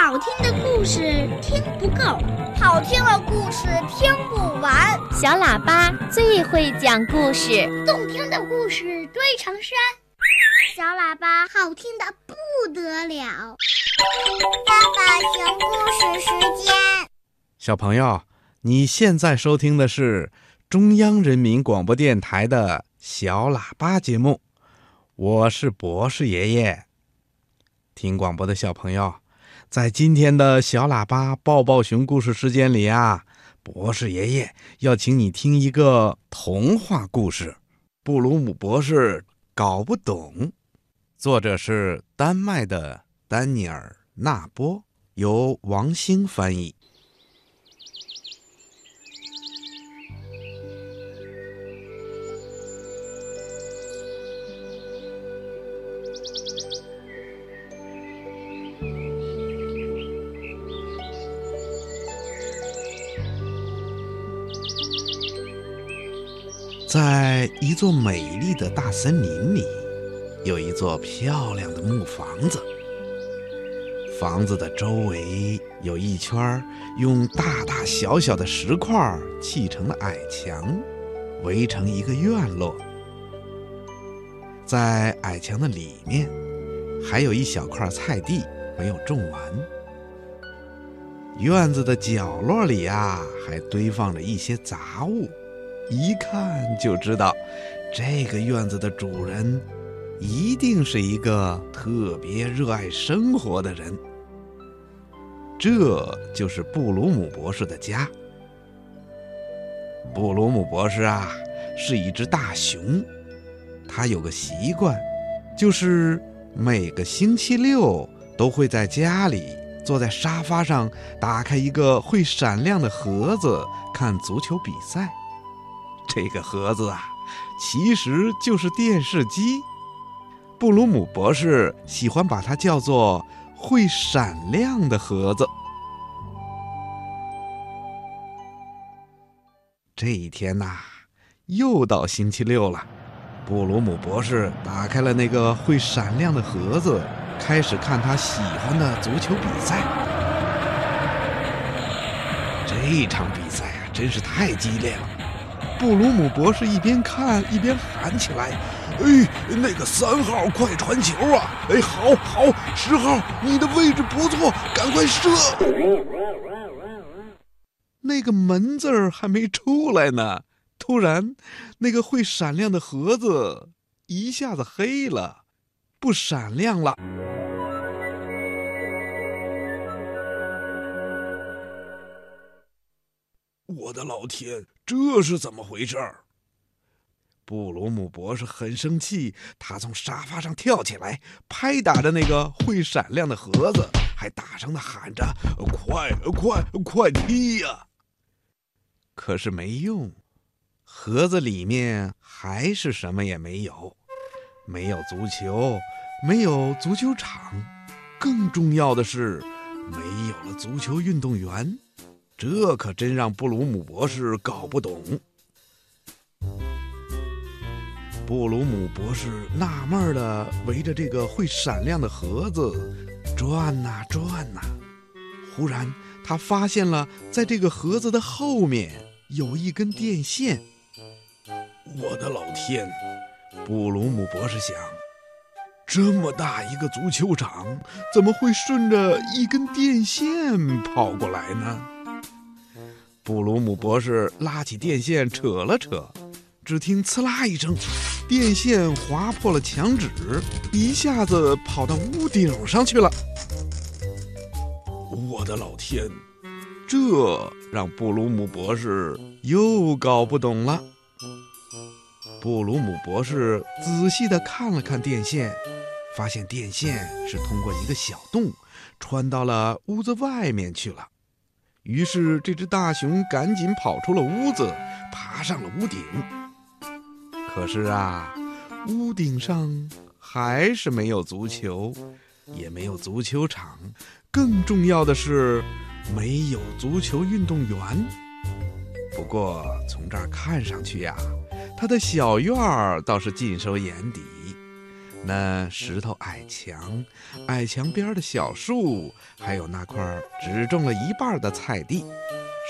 好听的故事听不够，好听的故事听不完。小喇叭最会讲故事，动听的故事堆成山。小喇叭好听的不得了。爸爸讲故事时间。小朋友，你现在收听的是中央人民广播电台的小喇叭节目，我是博士爷爷。听广播的小朋友，在今天的小喇叭抱抱熊故事时间里啊，博士爷爷要请你听一个童话故事《布鲁姆博士搞不懂》，作者是丹麦的丹尼尔·纳波，由王兴翻译。在一座美丽的大森林里，有一座漂亮的木房子。房子的周围有一圈用大大小小的石块砌成的矮墙，围成一个院落。在矮墙的里面，还有一小块菜地没有种完。院子的角落里呀，还堆放着一些杂物。一看就知道，这个院子的主人一定是一个特别热爱生活的人。这就是布鲁姆博士的家。布鲁姆博士啊，是一只大熊，他有个习惯，就是每个星期六都会在家里坐在沙发上，打开一个会闪亮的盒子，看足球比赛。这个盒子啊，其实就是电视机。布鲁姆博士喜欢把它叫做“会闪亮的盒子”。这一天呐，又到星期六了。布鲁姆博士打开了那个会闪亮的盒子，开始看他喜欢的足球比赛。这场比赛啊，真是太激烈了。布鲁姆博士一边看一边喊起来：“哎，那个三号，快传球啊！哎，好，好，十号，你的位置不错，赶快射！”那个门字儿还没出来呢，突然，那个会闪亮的盒子一下子黑了，不闪亮了。我的老天，这是怎么回事？布鲁姆博士很生气，他从沙发上跳起来，拍打着那个会闪亮的盒子，还大声的喊着：“快快快踢呀！”可是没用，盒子里面还是什么也没有，没有足球，没有足球场，更重要的是，没有了足球运动员。这可真让布鲁姆博士搞不懂。布鲁姆博士纳闷的围着这个会闪亮的盒子转呐转呐，忽然他发现了，在这个盒子的后面有一根电线。我的老天！布鲁姆博士想，这么大一个足球场，怎么会顺着一根电线跑过来呢？布鲁姆博士拉起电线扯了扯，只听“刺啦”一声，电线划破了墙纸，一下子跑到屋顶上去了。我的老天！这让布鲁姆博士又搞不懂了。布鲁姆博士仔细地看了看电线，发现电线是通过一个小洞穿到了屋子外面去了。于是，这只大熊赶紧跑出了屋子，爬上了屋顶。可是啊，屋顶上还是没有足球，也没有足球场，更重要的是，没有足球运动员。不过，从这儿看上去呀，他的小院儿倒是尽收眼底。那石头矮墙、矮墙边的小树，还有那块只种了一半的菜地，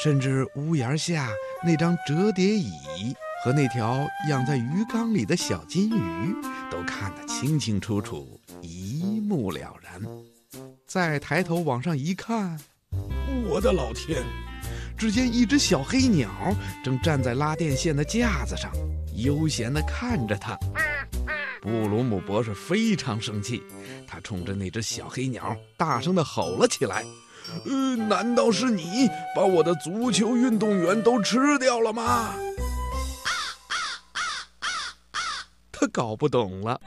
甚至屋檐下那张折叠椅和那条养在鱼缸里的小金鱼，都看得清清楚楚，一目了然。再抬头往上一看，我的老天！只见一只小黑鸟正站在拉电线的架子上，悠闲地看着他。布鲁姆博士非常生气，他冲着那只小黑鸟大声地吼了起来：“呃，难道是你把我的足球运动员都吃掉了吗？”他搞不懂了。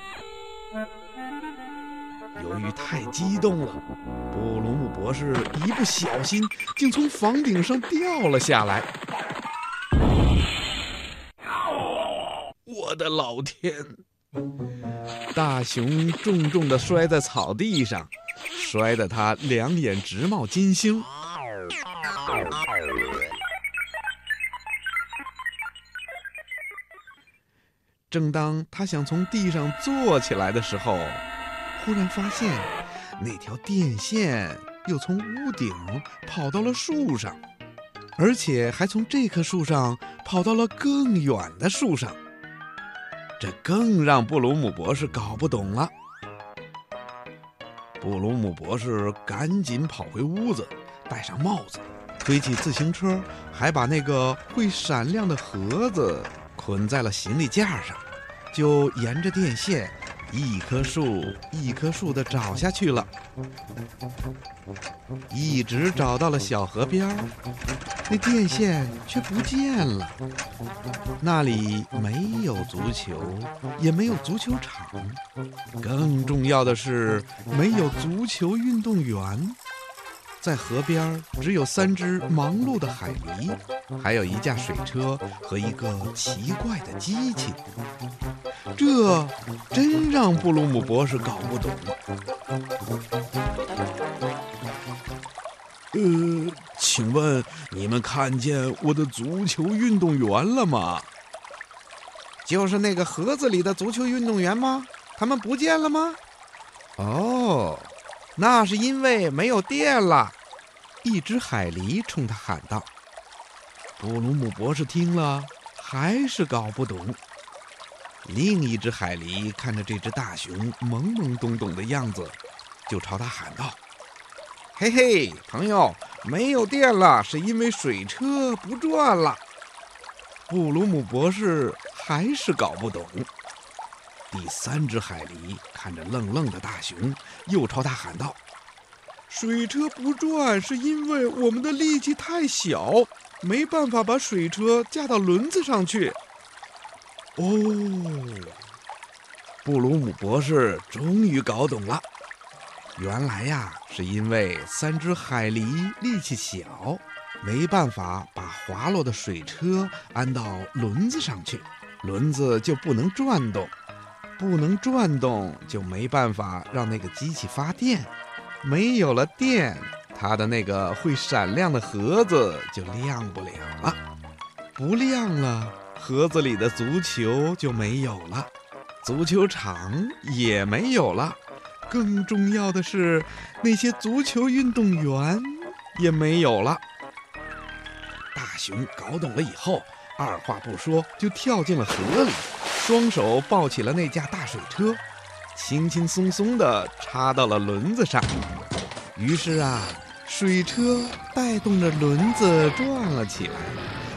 由于太激动了，布鲁姆博士一不小心竟从房顶上掉了下来。我的老天！大熊重重的摔在草地上，摔得他两眼直冒金星。正当他想从地上坐起来的时候，忽然发现，那条电线又从屋顶跑到了树上，而且还从这棵树上跑到了更远的树上。这更让布鲁姆博士搞不懂了。布鲁姆博士赶紧跑回屋子，戴上帽子，推起自行车，还把那个会闪亮的盒子捆在了行李架上，就沿着电线。一棵树一棵树的找下去了，一直找到了小河边儿，那电线却不见了。那里没有足球，也没有足球场，更重要的是没有足球运动员。在河边只有三只忙碌的海狸，还有一架水车和一个奇怪的机器。这真让布鲁姆博士搞不懂。呃，请问你们看见我的足球运动员了吗？就是那个盒子里的足球运动员吗？他们不见了吗？哦。那是因为没有电了，一只海狸冲他喊道。布鲁姆博士听了还是搞不懂。另一只海狸看着这只大熊懵懵懂懂的样子，就朝他喊道：“嘿嘿，朋友，没有电了，是因为水车不转了。”布鲁姆博士还是搞不懂。第三只海狸看着愣愣的大熊，又朝他喊道：“水车不转是因为我们的力气太小，没办法把水车架到轮子上去。”哦，布鲁姆博士终于搞懂了，原来呀，是因为三只海狸力气小，没办法把滑落的水车安到轮子上去，轮子就不能转动。不能转动，就没办法让那个机器发电。没有了电，它的那个会闪亮的盒子就亮不了了。不亮了，盒子里的足球就没有了，足球场也没有了。更重要的是，那些足球运动员也没有了。大熊搞懂了以后，二话不说就跳进了河里。双手抱起了那架大水车，轻轻松松地插到了轮子上。于是啊，水车带动着轮子转了起来，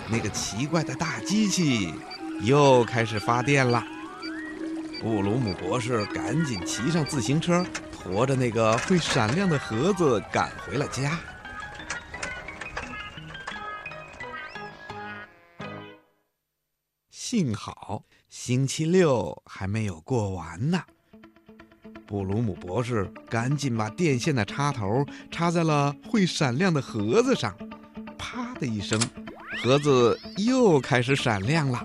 那个奇怪的大机器又开始发电了。布鲁姆博士赶紧骑上自行车，驮着那个会闪亮的盒子赶回了家。幸好。星期六还没有过完呢，布鲁姆博士赶紧把电线的插头插在了会闪亮的盒子上，啪的一声，盒子又开始闪亮了。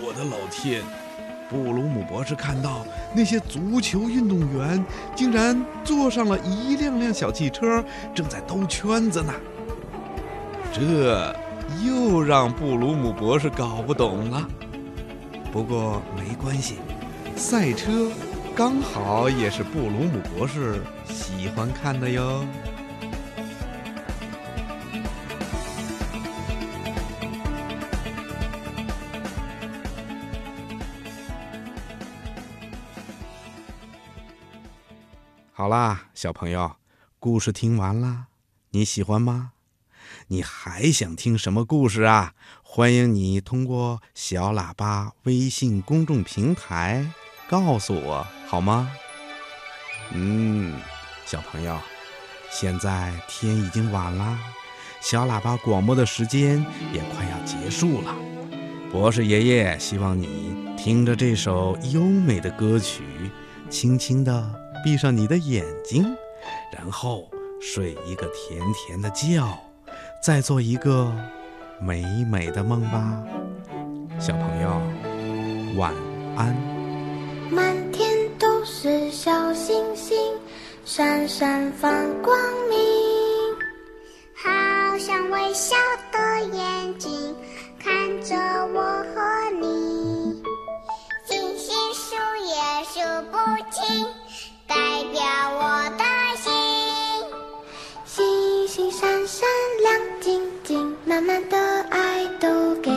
我的老天！布鲁姆博士看到那些足球运动员竟然坐上了一辆辆小汽车，正在兜圈子呢。这。又让布鲁姆博士搞不懂了。不过没关系，赛车刚好也是布鲁姆博士喜欢看的哟。好啦，小朋友，故事听完啦，你喜欢吗？你还想听什么故事啊？欢迎你通过小喇叭微信公众平台告诉我好吗？嗯，小朋友，现在天已经晚了，小喇叭广播的时间也快要结束了。博士爷爷希望你听着这首优美的歌曲，轻轻地闭上你的眼睛，然后睡一个甜甜的觉，再做一个。美美的梦吧，小朋友，晚安。满天都是小星星，闪闪放光明，晶，满满的。